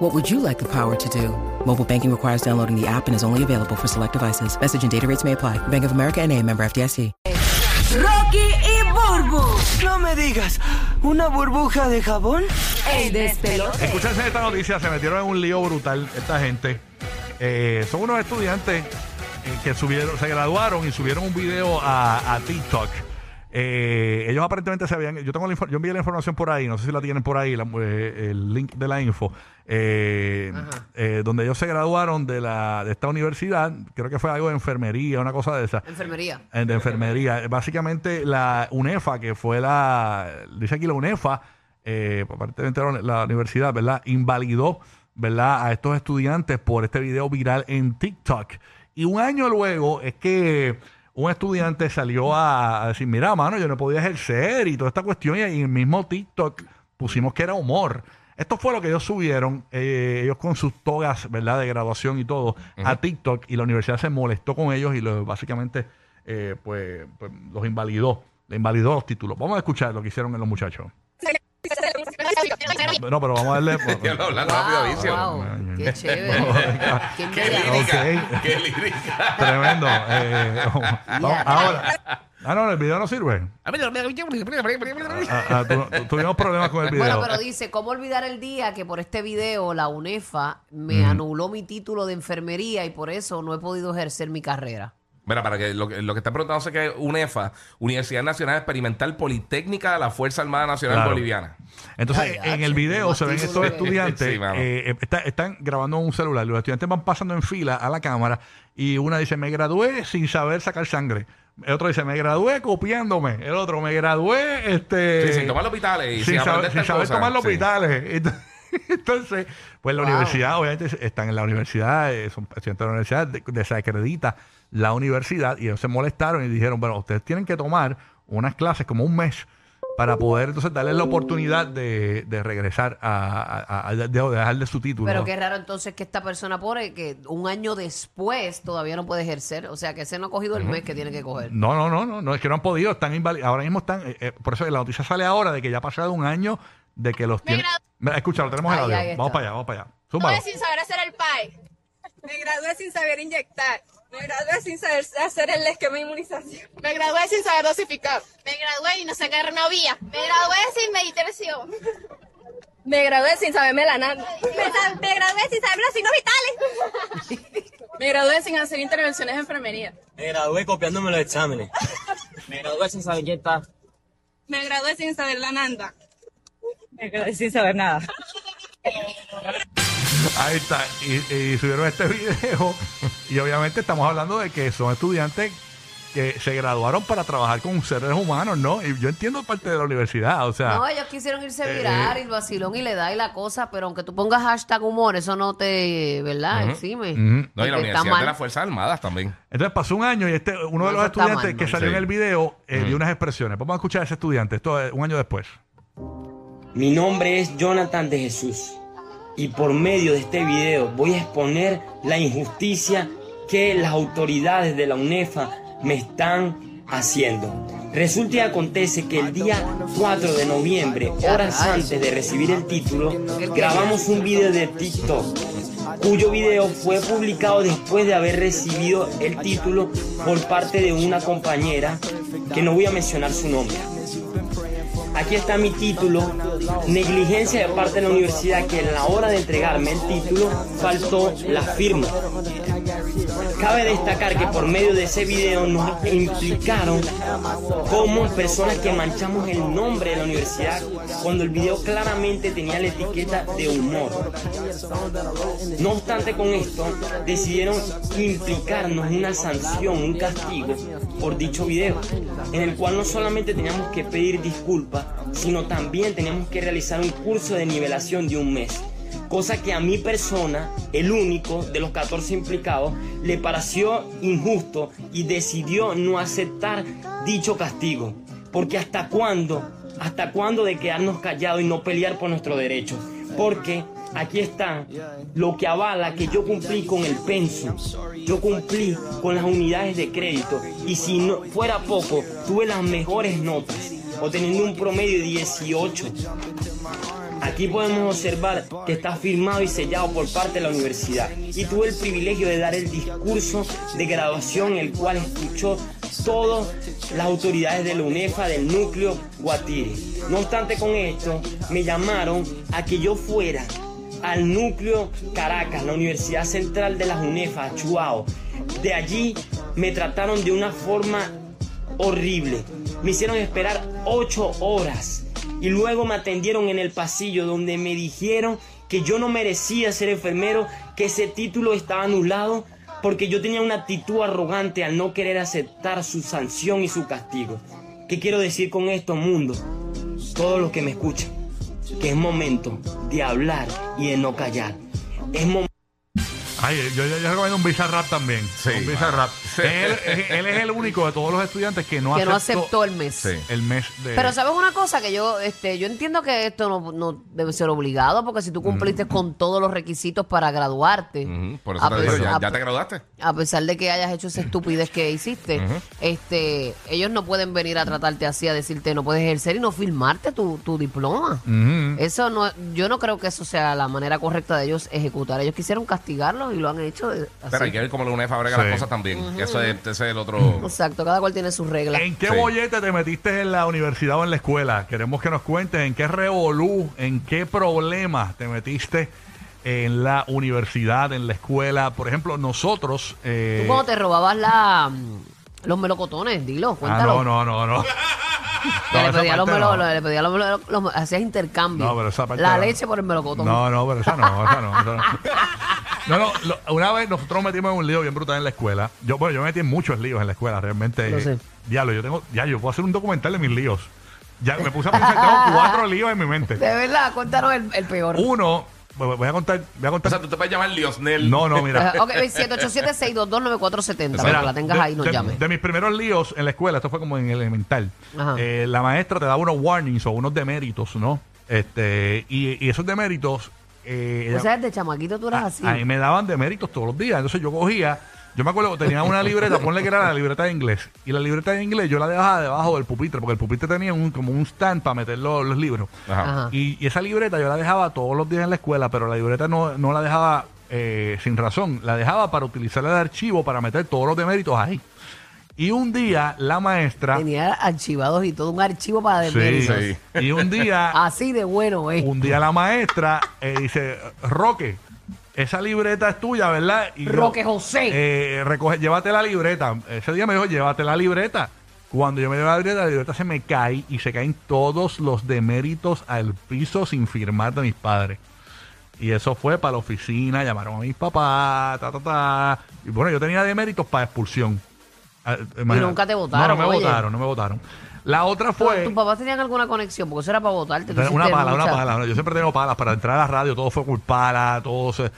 What would you like the power to do? Mobile banking requires downloading the app and is only available for select devices. Message and data rates may apply. Bank of America and a member FDIC. Rocky y Burbu, No me digas, ¿una burbuja de jabón? el despelote. Escúchense esta noticia, se metieron en un lío brutal esta gente. Eh, son unos estudiantes eh, que subieron, se graduaron y subieron un video a, a TikTok. Eh, ellos aparentemente se habían, yo tengo la, yo envié la información por ahí, no sé si la tienen por ahí, la- eh, el link de la info, eh, donde ellos se graduaron de la de esta universidad, creo que fue algo de enfermería, una cosa de esa. Enfermería. De enfermería. Básicamente la UNEFA, que fue la, dice aquí la UNEFA, aparentemente la universidad, ¿verdad? Invalidó, ¿verdad? A estos estudiantes por este video viral en TikTok. Y un año luego es que un estudiante salió a, a decir, mira, mano, yo no podía ejercer y toda esta cuestión y en el mismo TikTok pusimos que era humor. Esto fue lo que ellos subieron, eh, ellos con sus togas, ¿verdad? De graduación y todo, a TikTok y la universidad se molestó con ellos y lo, básicamente eh, pues, pues, los invalidó, le invalidó los títulos. Vamos a escuchar lo que hicieron los muchachos. No, pero vamos a darle... Ya lo hablan rápido, Wow, vicio. wow, qué chévere. Qué Qué envidia. lírica, Ok. qué lírica. Tremendo. Eh, vamos, ahora... Ah, no, el video no sirve. Ah, ah, tu- tu- tuvimos problemas con el video. Bueno, pero dice, ¿cómo olvidar el día que por este video la UNEFA me anuló mi título de enfermería y por eso no he podido ejercer mi carrera? Mira, para que lo, que- lo que está preguntando es que UNEFA, Universidad Nacional Experimental Politécnica de la Fuerza Armada Nacional Claro. Boliviana. Entonces, Ay, en el video se ven estos estudiantes, Sí, mano. eh, está- están grabando un celular. Los estudiantes van pasando en fila a la cámara y una dice, me gradué sin saber sacar sangre. El otro dice, me gradué copiándome. El otro, me gradué este, Sí, sin tomar los hospitales y sin, sin, saber, aprender sin saber tomar los Sí. Entonces, pues la Wow. universidad, obviamente, están en la universidad, eh, son estudiantes de la universidad, de- desacredita la universidad y ellos se molestaron y dijeron, bueno, ustedes tienen que tomar unas clases como un mes para poder entonces darles la oportunidad de, de regresar a, a- a- de, de dejarle su título. Pero qué raro entonces que esta persona pone que un año después todavía no puede ejercer. O sea, que ese no ha cogido el mes que tiene que coger. No, no, no, no, no, es que no han podido, están invali- ahora mismo están, eh, eh, por eso la noticia sale ahora de que ya ha pasado un año de que los tienen. Mira, Escucha, lo tenemos el Ahí, audio. está. Vamos para allá, vamos para allá. Me Zúmbalo. gradué sin saber hacer el PAE. Me gradué sin saber inyectar. Me gradué sin saber hacer el esquema de inmunización. Me gradué sin saber dosificar. Me gradué y no sé qué renovía. Me gradué sin meditación. Me gradué sin saber melanando. Me, me gradué sin saber los signos vitales. Me gradué sin hacer intervenciones de enfermería. Me gradué copiándome los exámenes. Me gradué sin saber inyectar. Me gradué sin saber la nanda. Me sin saber nada. Ahí está. Y, y subieron este video. Y obviamente estamos hablando de que son estudiantes que se graduaron para trabajar con seres humanos, ¿no? Y yo entiendo parte de la universidad, o sea. No, ellos quisieron irse eh, viral y el vacilón y le da y la cosa, pero aunque tú pongas hashtag humor, eso no te, ¿verdad? Exime. Ujú. No, y la Universidad de las Fuerzas Armadas también. Entonces pasó un año y este uno de No, los estudiantes mal, que salió Sí. en el video eh, dio unas expresiones. Vamos a escuchar a ese estudiante. Esto es un año después. Mi nombre es Jonathan de Jesús y por medio de este video voy a exponer la injusticia que las autoridades de la UNEFA me están haciendo. Resulta y acontece que el día 4 de noviembre, horas antes de recibir el título, grabamos un video de TikTok cuyo video fue publicado después de haber recibido el título por parte de una compañera que no voy a mencionar su nombre. Aquí está mi título. Negligencia de parte de la universidad que en la hora de entregarme el título faltó la firma. Cabe destacar que por medio de ese video nos implicaron como personas que manchamos el nombre de la universidad cuando el video claramente tenía la etiqueta de humor. No obstante con esto, decidieron implicarnos una sanción, un castigo por dicho video, en el cual no solamente teníamos que pedir disculpas, sino también teníamos que realizar un curso de nivelación de un mes. Cosa que a mi persona, el único de los 14 implicados, le pareció injusto y decidió no aceptar dicho castigo. Porque hasta cuándo, hasta cuándo de quedarnos callados y no pelear por nuestros derechos. Porque aquí está lo que avala que yo cumplí con el pensum, yo cumplí con las unidades de crédito y si no fuera poco, tuve las mejores notas, obteniendo un promedio de 18. Aquí podemos observar que está firmado y sellado por parte de la universidad. Y tuve el privilegio de dar el discurso de graduación, el cual escuchó todas las autoridades de la UNEFA del núcleo Guatire. No obstante con esto, me llamaron a que yo fuera al núcleo Caracas, la Universidad Central de las UNEFA, Chuao. De allí me trataron de una forma horrible. Me hicieron esperar ocho horas y luego me atendieron en el pasillo donde me dijeron que yo no merecía ser enfermero, que ese título estaba anulado porque yo tenía una actitud arrogante al no querer aceptar su sanción y su castigo. ¿Qué quiero decir con esto, mundo? Todos los que me escuchan, que es momento de hablar y de no callar. Es momento Ay, yo, yo, yo recomiendo un Visa Rap también. Sí, un Visa. Rap. Él, él es el único de todos los estudiantes que no, que no aceptó aceptó el mes. Sí. el mes de. Pero sabes una cosa que yo, este, yo entiendo que esto no, no debe ser obligado, porque si tú cumpliste con todos los requisitos para graduarte, Por eso te digo, ya, te graduaste. a pesar de que hayas hecho esa estupidez que hiciste, este, ellos no pueden venir a tratarte así, a decirte no puedes ejercer y no firmarte tu, tu diploma. Eso no, yo no creo que eso sea la manera correcta de ellos ejecutar. Ellos quisieron castigarlos y lo han hecho así. Pero hay que ver cómo la UNEFA brega Sí. las cosas también. Que Eso es, ese es el otro. Exacto, cada cual tiene sus reglas. ¿En qué Sí. bollete te metiste en la universidad o en la escuela? Queremos que nos cuentes en qué revolú, en qué problemas te metiste en la universidad, en la escuela. Por ejemplo, nosotros. eh, Tú cuando te robabas la, mm, los melocotones, dilo, ah, cuéntalo. no, no, no, no. Que No, le esa pedía los parte melo- no. le pedía los melo- los- hacías intercambio. No, pero esa parte la no. leche por el melocotón. No, no, pero esa no, esa no. esa no. No, no, lo- una vez nosotros nos metimos en un lío bien brutal en la escuela. Yo, bueno, yo me metí en muchos líos en la escuela, realmente. Lo sé. Diablo, yo tengo, ya, yo puedo hacer un documental de mis líos. Ya, me puse a pensar, tengo cuatro líos en mi mente. De verdad, cuéntanos el, el peor. Uno, voy voy a contar, voy a O contar. sea, tú te puedes llamar Liosnel. No, no, mira. ok, 787-622-9470, para Mira, que la tengas ahí y nos de, llames. de mis primeros líos en la escuela, esto fue como en elemental. Ajá. eh, la maestra te daba unos warnings o unos deméritos, ¿no? Este, y, y esos deméritos. Eh, O sea, de chamaquito tú eras a- así. A mí me daban deméritos todos los días. Entonces yo cogía, yo me acuerdo que tenía una libreta, ponle que era la libreta de inglés. Y la libreta de inglés yo la dejaba debajo del pupitre, porque el pupitre tenía un, como un stand para meter los, los libros. Ajá. Ajá. Y, y esa libreta yo la dejaba todos los días en la escuela, pero la libreta no, no la dejaba eh, sin razón. La dejaba para utilizarla de archivo para meter todos los deméritos ahí. Y un día la maestra... Tenía archivados y todo un archivo para Sí, deméritos. sí. Y un día Así de bueno, eh. un día la maestra eh, dice, Roque, esa libreta es tuya, ¿verdad? Y yo, Roque José. eh, recoge, llévate la libreta. Ese día me dijo, llévate la libreta. Cuando yo me llevé la libreta, la libreta se me cae y se caen todos los deméritos al piso sin firmar de mis padres. Y eso fue para la oficina, llamaron a mis papás, ta, ta, ta. Y bueno, yo tenía deméritos para expulsión. Ah, imagínate. nunca te votaron, No, no me oye. votaron, no me votaron. La otra ¿Tu- fue... ¿Tus papás tenían alguna conexión? Porque eso era para votarte. tú Una pala, una pala. Yo siempre tengo palas. Para entrar a la radio, todo fue pala, todo se.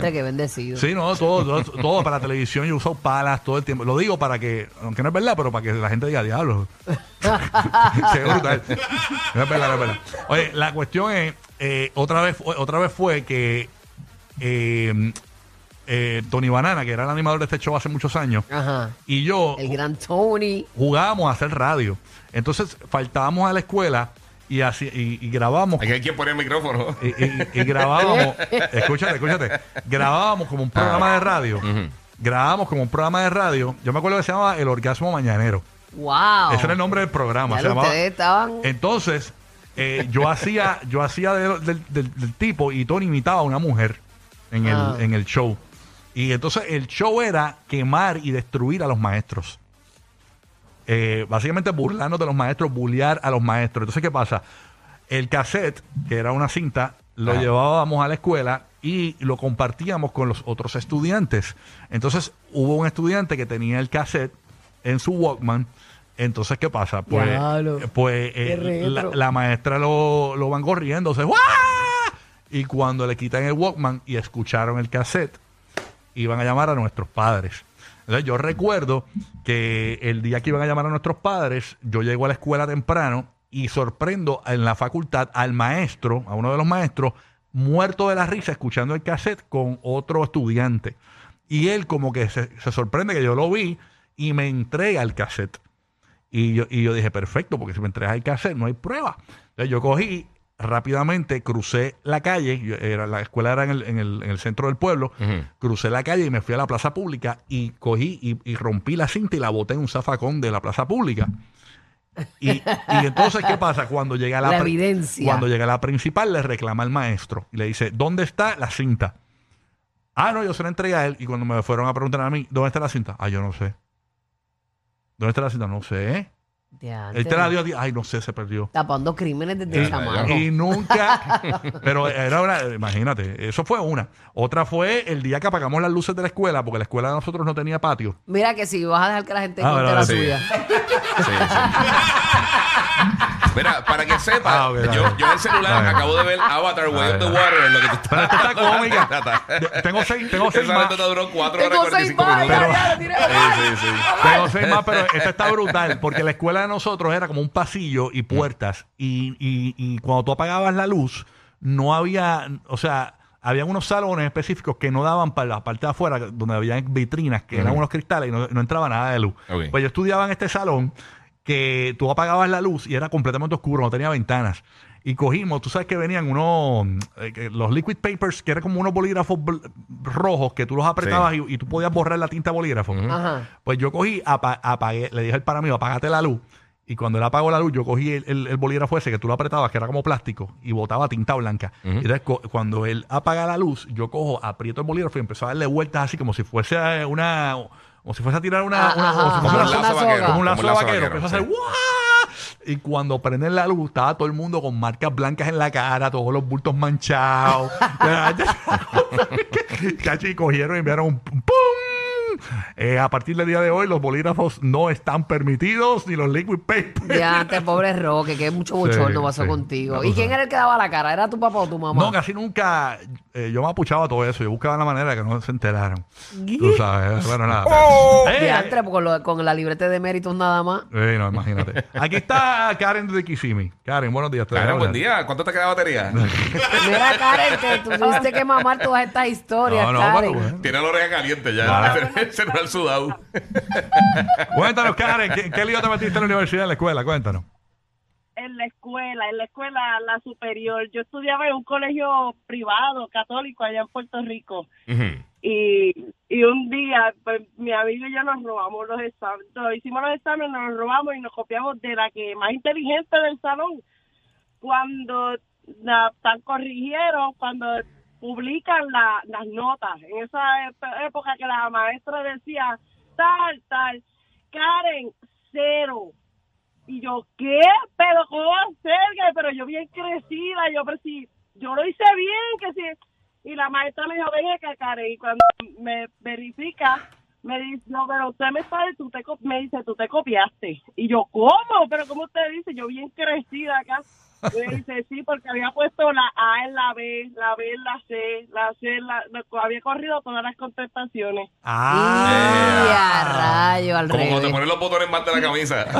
que bendecido. Sí, no, todo, todo, todo para la televisión yo uso palas todo el tiempo. Lo digo para que, aunque no es verdad, pero para que la gente diga diablo. Qué brutal. No es verdad, no es verdad. Oye, la cuestión es, eh, otra vez, fue- otra vez fue que eh, eh, Tony Banana, que era el animador de este show hace muchos años, Ajá. y yo El gran Tony. jugábamos a hacer radio. Entonces faltábamos a la escuela y así y, y grabamos Hay que quien pone el micrófono. y, y- y grabábamos, escúchate, escúchate, grabábamos como un programa de radio. Grabábamos como un programa de radio. Yo me acuerdo que se llamaba El Orgasmo Mañanero. Wow. Ese era el nombre del programa. Ya se lo llamaba- ustedes estaban. Entonces, eh, yo hacía, yo hacía de- del, del- del tipo y Tony imitaba a una mujer en el, Ah. en el show. Y entonces el show era quemar y destruir a los maestros. Eh, básicamente burlarnos de los maestros, bullear a los maestros. Entonces, ¿qué pasa? El cassette, que era una cinta, lo Ajá. llevábamos a la escuela y lo compartíamos con los otros estudiantes. Entonces, hubo un estudiante que tenía el cassette en su Walkman. Entonces, ¿qué pasa? Pues, Diablo. pues eh, la, la maestra lo, lo van corriendo. se-. Y cuando le quitan el Walkman y escucharon el cassette, iban a llamar a nuestros padres. Entonces yo recuerdo que el día que iban a llamar a nuestros padres, yo llego a la escuela temprano y sorprendo en la facultad al maestro, a uno de los maestros, muerto de la risa escuchando el cassette con otro estudiante. Y él como que se, sorprende que yo lo vi y me entrega el cassette. Y yo, y yo dije, perfecto, porque si me entregas el cassette no hay prueba. Entonces yo cogí rápidamente, crucé la calle, yo- era, la escuela era en el, en el- en el centro del pueblo, crucé la calle y me fui a la plaza pública y cogí y, y rompí la cinta y la boté en un zafacón de la plaza pública. Y, y entonces, ¿qué pasa? Cuando llega la, La evidencia. Cuando llega la principal, le reclama al maestro y le dice, ¿dónde está la cinta? Ah, no, yo se la entregué a él. Y cuando me fueron a preguntar a mí, ¿dónde está la cinta? Ah, yo no sé. ¿Dónde está la cinta? No sé. Diantre. Él te la dio a ti. Ay, no sé, se perdió. Tapando crímenes desde Y, chamaco. y nunca, pero era una, imagínate, eso fue una. Otra fue el día que apagamos las luces de la escuela, porque la escuela de nosotros no tenía patio. Mira que si vas a dejar que la gente Ah, la sí. suya. Sí, sí. Mira, para que sepas, Ah, ok, yo, dale. yo en el celular Dale. acabo de ver Avatar Way of the. Water, lo que tú Pero esta está estás cómica. De- Tengo seis, tengo seis Esa más. nota duró 4 Tengo horas y seis 45 más, minutos. ya, ya, lo tiré. Sí, sí, sí. Tengo seis más, pero esta está brutal, porque la escuela de nosotros era como un pasillo y puertas, y, y, y cuando tú apagabas la luz, no había, o sea, había unos salones específicos que no daban para la parte de afuera, donde había vitrinas, que eran Ujú. unos cristales y no, no entraba nada de luz. Ok. Pues yo estudiaba en este salón que tú apagabas la luz y era completamente oscuro, no tenía ventanas. Y cogimos, tú sabes que venían unos, eh, los liquid papers, que eran como unos bolígrafos rojos que tú los apretabas y, y tú podías borrar la tinta de bolígrafo. Ajá. Pues yo cogí, apa- apagué, le dije al para mí, apágate la luz. Y cuando él apagó la luz, yo cogí el, el- el bolígrafo ese que tú lo apretabas, que era como plástico, y botaba tinta blanca. Y entonces, cuando él apaga la luz, yo cojo, aprieto el bolígrafo y empezó a darle vueltas así como si fuese una. Como si fuese a tirar una. Ajá, una- si ajá, fuese Como ajá, un una- lazo vaquero. como un Como lazo un lazo vaquero. vaquero, Empezó a hacer. Y cuando prenden la luz, estaba todo el mundo con marcas blancas en la cara, todos los bultos manchados. Cachi, y cogieron y enviaron un pum. Eh, a partir del día de hoy, los bolígrafos no están permitidos, ni los liquid papers. Ya, antes, pobre Roque, que mucho bochorno Sí, pasó sí. contigo. ¿Y quién era el que daba la cara? ¿Era tu papá o tu mamá? No, casi nunca. eh, yo me apuchaba todo eso. Yo buscaba la manera de que no se enteraron. Tú sabes. Bueno, nada. Eh, Diantre, con, lo- con la libreta de méritos nada más. eh, no, imagínate. Aquí está Karen de Kissimmee. Karen, buenos días. Karen, buen día. ¿Cuánto te queda de batería? Mira, Karen, que tú tuviste que mamar todas estas historias, No, no, Karen. pero bueno. Tiene la oreja caliente ya. Claro. El celular sudado. Cuéntanos, Karen, ¿qué, qué lío te metiste en la universidad, en la escuela? Cuéntanos. en la escuela, en la escuela, la superior. Yo estudiaba en un colegio privado, católico, allá en Puerto Rico. Y, y un día, pues, mi amigo y yo nos robamos los exámenes. Nos hicimos los exámenes, nos los robamos y nos copiamos de la que más inteligente del salón. Cuando la, tan corrigieron, cuando publican la- las notas, en esa época que la maestra decía, tal, tal, Karen, cero. Y yo, ¿qué? ¿Pero cómo va a ser? Pero yo bien crecida, yo, pero si yo lo hice bien, que si... Y la maestra me dijo, ven acá, Karen, y cuando me verifica, me dice, no, pero usted me está, tú te, me dice, tú te copiaste. Y yo, ¿cómo? ¿Pero cómo usted dice? Yo bien crecida acá. Dice, sí, porque había puesto la A en la B, la B en la C, la C en la... había corrido todas las contestaciones. Ah. Y a rayo, al Como cuando te revés. pones los botones más de la camisa.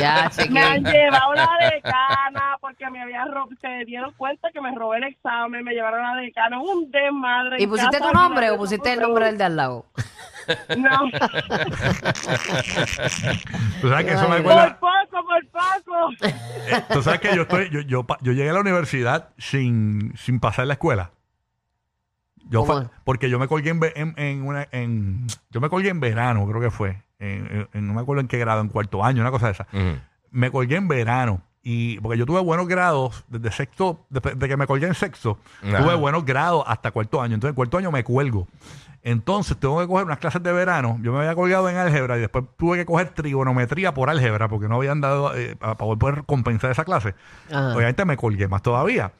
Ya, Me han chequeé. llevado la decana porque me había ro- se dieron cuenta que me robé el examen, me llevaron a la decana, un desmadre. ¿Y pusiste casa, tu nombre o pusiste el nombre del de al lado? No, Tú sabes que eso me Ay, por acuerda. poco, por poco. eh, Tú sabes que yo estoy, yo, yo, pa- yo llegué a la universidad sin, sin pasar la escuela. Yo ¿Cómo? fa- porque yo me colgué en, ve- en, en una, en, yo me colgué en verano, creo que fue. En- en- en- no me acuerdo en qué grado, en cuarto año, una cosa de esa. Ujú. Me colgué en verano. Y porque yo tuve buenos grados desde sexto, desde de que me colgué en sexto, Ajá. tuve buenos grados hasta cuarto año. Entonces, en cuarto año me cuelgo. Entonces, tengo que coger unas clases de verano. Yo me había colgado en álgebra y después tuve que coger trigonometría por álgebra porque no habían dado eh, para poder compensar esa clase. Ajá. Obviamente me colgué más todavía.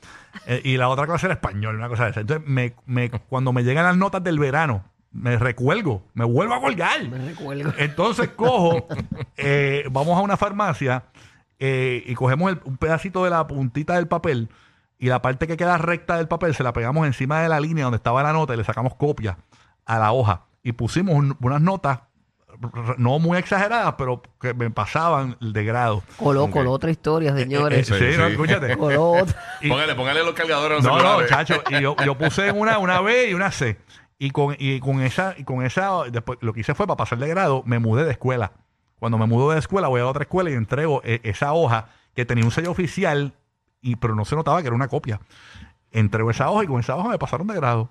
Eh, y la otra clase era español, una cosa de esa. Entonces, me, me- cuando me llegan las notas del verano, me recuelgo, me vuelvo a colgar. Me recuerdo. Entonces cojo, eh, vamos a una farmacia eh, y cogemos el- un pedacito de la puntita del papel y la parte que queda recta del papel se la pegamos encima de la línea donde estaba la nota y le sacamos copia a la hoja. Y pusimos un- unas notas, no muy exageradas, pero que me pasaban de grado. Coló, coló otra historia, señores. Eh, sí, no, sí. escúchate. Coló otra. Y- Póngale, póngale los cargadores no, no, celulares. chacho. Y yo, yo puse una, una B y una C. Y con, y con esa, y con esa, después lo que hice fue para pasar de grado, me mudé de escuela. Cuando me mudo de escuela, voy a otra escuela y entrego eh, esa hoja que tenía un sello oficial, y, pero no se notaba que era una copia. Entrego esa hoja y con esa hoja me pasaron de grado.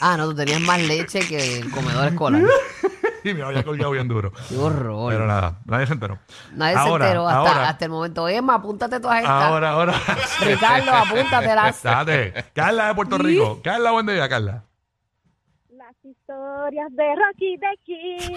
Ah, no, tú tenías más leche que el comedor escolar. y me había colgado bien duro. Qué horror. Pero nada, nadie se enteró. Nadie Ahora, se enteró hasta, ahora, hasta el momento. Emma, apúntate todas estas. Ahora, ahora. Ricardo, apúntatelas. Date. Carla de Puerto Rico. Carla, buen día, Carla. Historias de Rocky de Kid.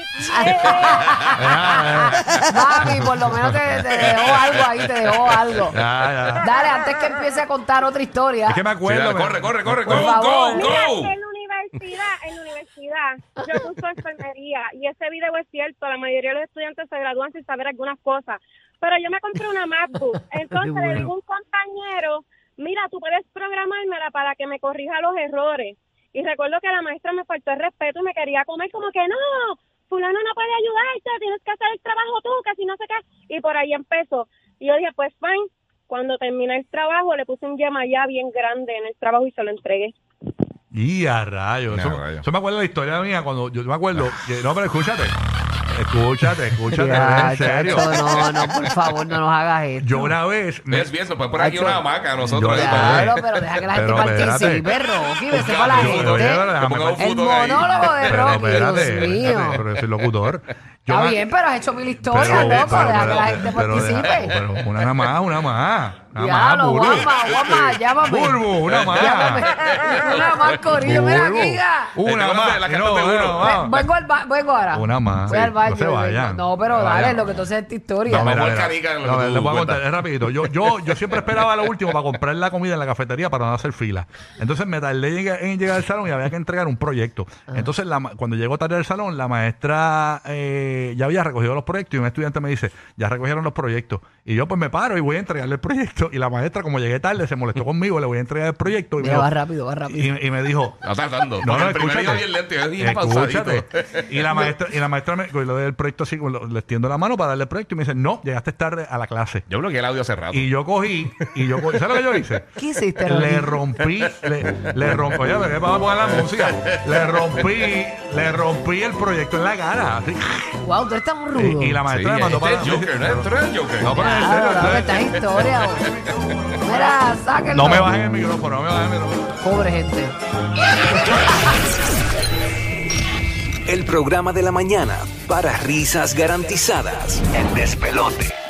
Mami, por lo menos te, te dejó algo ahí, te dejó algo. ya, ya. Dale, antes que empiece a contar otra historia. Es que me Sí, acuerdo. dale, me- corre, corre, corre, Por go, favor. go, Mira, go. en la universidad, en la universidad, yo curso enfermería y ese video es cierto, la mayoría de los estudiantes se gradúan sin saber algunas cosas, pero yo me compré una MacBook, entonces le digo a un compañero, mira, tú puedes programármela para que me corrija los errores. Y recuerdo que la maestra me faltó el respeto y me quería comer como que no, fulano no puede ayudarte, tienes que hacer el trabajo tú, que si no sé qué. Y por ahí empezó. Y yo dije, pues fine. Cuando terminé el trabajo, le puse un llama ya bien grande en el trabajo y se lo entregué. Y a rayos. Ya, Eso, rayos. eso me acuerdo de la historia mía cuando yo me acuerdo. que- no, pero escúchate. Escúchate, escúchate. Ya, en serio. chacho, no, no, por favor, no nos hagas esto. Yo una vez. me- Es bien, se puede poner aquí Hacho. una hamaca nosotros. Yo- ahí, Claro, pero deja que la gente Pero espérate. participe, Rocky, vete para la gente. Oye, pero Que déjame ponga un participar. El ahí. monólogo de Pero Rocky, espérate, Dios mío. espérate, pero yo soy locutor. Yo Está me- bien, pero has hecho mil historias, pero- loco. pero- Deja que la pero- gente pero deja- participe. Pero una nada más, una más. Más, Burbu. guapa, guapa, llámame. Burbu, una más. Llámame. Una más, Corillo, mira, Burbu. amiga. Una Este, más. la No, una uno. más. Vengo, al ba- vengo ahora. Una más. Voy al baño. no se vayan. No, pero No dale, lo que tú haces es tu historia. No, mira, canica, en lo No, que les voy a contar, cuentas. es rapidito. Yo, yo, yo siempre esperaba lo último para comprar la comida en la cafetería para no hacer fila. Entonces me tardé en llegar, en llegar al salón y había que entregar un proyecto. Entonces la ma- cuando llego tarde al salón, la maestra eh, ya había recogido los proyectos y un estudiante me dice, ya recogieron los proyectos. Y yo pues me paro y voy a entregarle el proyecto. Y la maestra, como llegué tarde, se molestó conmigo, le voy a entregar el proyecto. Y, me, Mira, dijo- va rápido, va rápido. y, y me dijo, No no, no, el primer día escúchate. bien lento y es bien Escúchate. Y la maestra, y la maestra me con lo del proyecto así, con lo- le extiendo la mano para darle el proyecto y me dice, no, llegaste tarde a la clase. Yo bloqueé el audio hace rato. Y yo cogí, y yo cogí, ¿sabes lo que yo hice? ¿Qué hiciste, Le rompí, le, le rompí, oye, ¿qué vamos a poner la música? Le rompí, le rompí el proyecto en la cara. así. Wow, tú eres tan rudo. Y, y la Sí, maestra me mandó este para es Joker, ¿no? Tú eres el Joker. No, pero en Claro, serio, loco, en esta serio. historia. Mira, sáquenlo. No me bajen el micrófono, no me bajen el micrófono. Pobre gente. El programa de la mañana para risas garantizadas. El despelote.